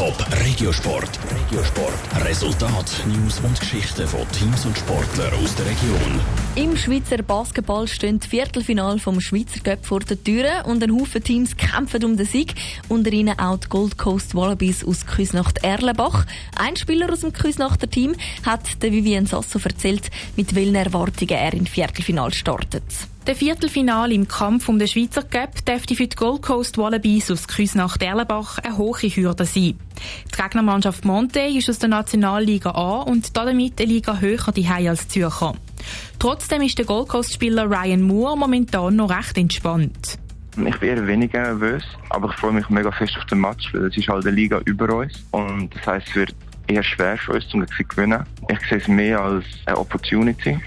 Top Regiosport. Regiosport. Resultat, News und Geschichten von Teams und Sportlern aus der Region. Im Schweizer Basketball stehen die Viertelfinale vom Schweizer Cup vor der Tür und ein Haufen Teams kämpfen um den Sieg. Unter ihnen auch die Gold Coast Wallabies aus Küsnacht-Erlenbach. Ein Spieler aus dem Küsnachter Team hat der Vivian Sasso erzählt, mit welchen Erwartungen er in Viertelfinale startet. Der Viertelfinale im Kampf um den Schweizer Cup dürfte für die Gold Coast Wallabies aus Küsnacht-Erlenbach eine hohe Hürde sein. Die Gegnermannschaft Monte ist aus der Nationalliga A und damit eine Liga höher die als Zürcher. Trotzdem ist der Gold Coast-Spieler Ryan Moore momentan noch recht entspannt. Ich bin eher weniger nervös, aber ich freue mich mega fest auf den Match, weil es ist halt eine Liga über uns und das heißt, es wird eher schwer für uns, um zu gewinnen. Ich sehe es mehr als eine Opportunity,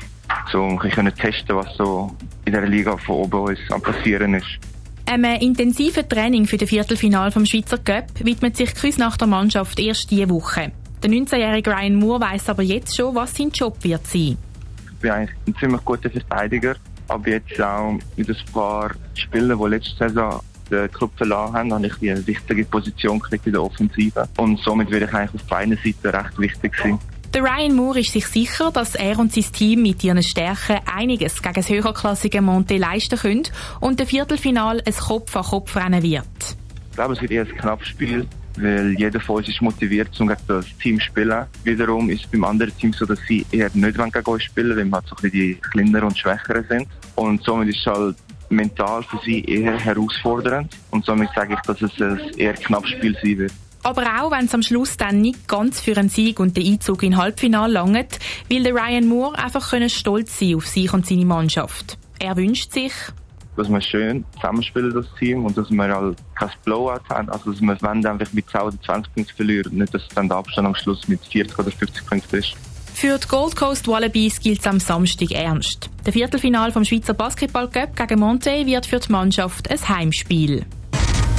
so ein testen, was so in der Liga von oben uns am passieren ist. Einem intensiven Training für das Viertelfinal vom Schweizer Cup widmet sich die der Mannschaft erst diese Woche. Der 19-jährige Ryan Moore weiß aber jetzt schon, was sein Job wird sein. Ich bin eigentlich ein ziemlich guter Verteidiger, aber jetzt auch mit ein paar Spielern, die letzte Saison den Club verloren haben, habe ich eine wichtige Position gekriegt in der Offensive. Und somit werde ich eigentlich auf beiden Seiten recht wichtig sein. Der Ryan Moore ist sich sicher, dass er und sein Team mit ihren Stärken einiges gegen das höherklassige Monte leisten können und der Viertelfinal ein Kopf-an-Kopf-Rennen wird. Ich glaube, es wird eher ein knappes Spiel, weil jeder von uns ist motiviert, um gegen das Team zu spielen. Wiederum ist es beim anderen Team so, dass sie eher nicht gegen uns spielen, weil wir halt so ein bisschen die kleineren und schwächeren sind. Und somit ist es halt mental für sie eher herausfordernd. Und somit sage ich, dass es ein eher knappes Spiel sein wird. Aber auch wenn es am Schluss dann nicht ganz für einen Sieg und den Einzug in Halbfinale langt, will der Ryan Moore einfach können stolz sein auf sich und seine Mannschaft. Er wünscht sich, dass wir schön zusammenspielen, das Team, und dass wir halt kein Blowout haben. Also, dass wir wenn einfach mit 10 oder 20 Punkten verlieren, nicht, dass dann der Abstand am Schluss mit 40 oder 50 Punkten ist. Für die Gold Coast Wallabies gilt es am Samstag ernst. Der Viertelfinal vom Schweizer Basketball Cup gegen Monte wird für die Mannschaft ein Heimspiel.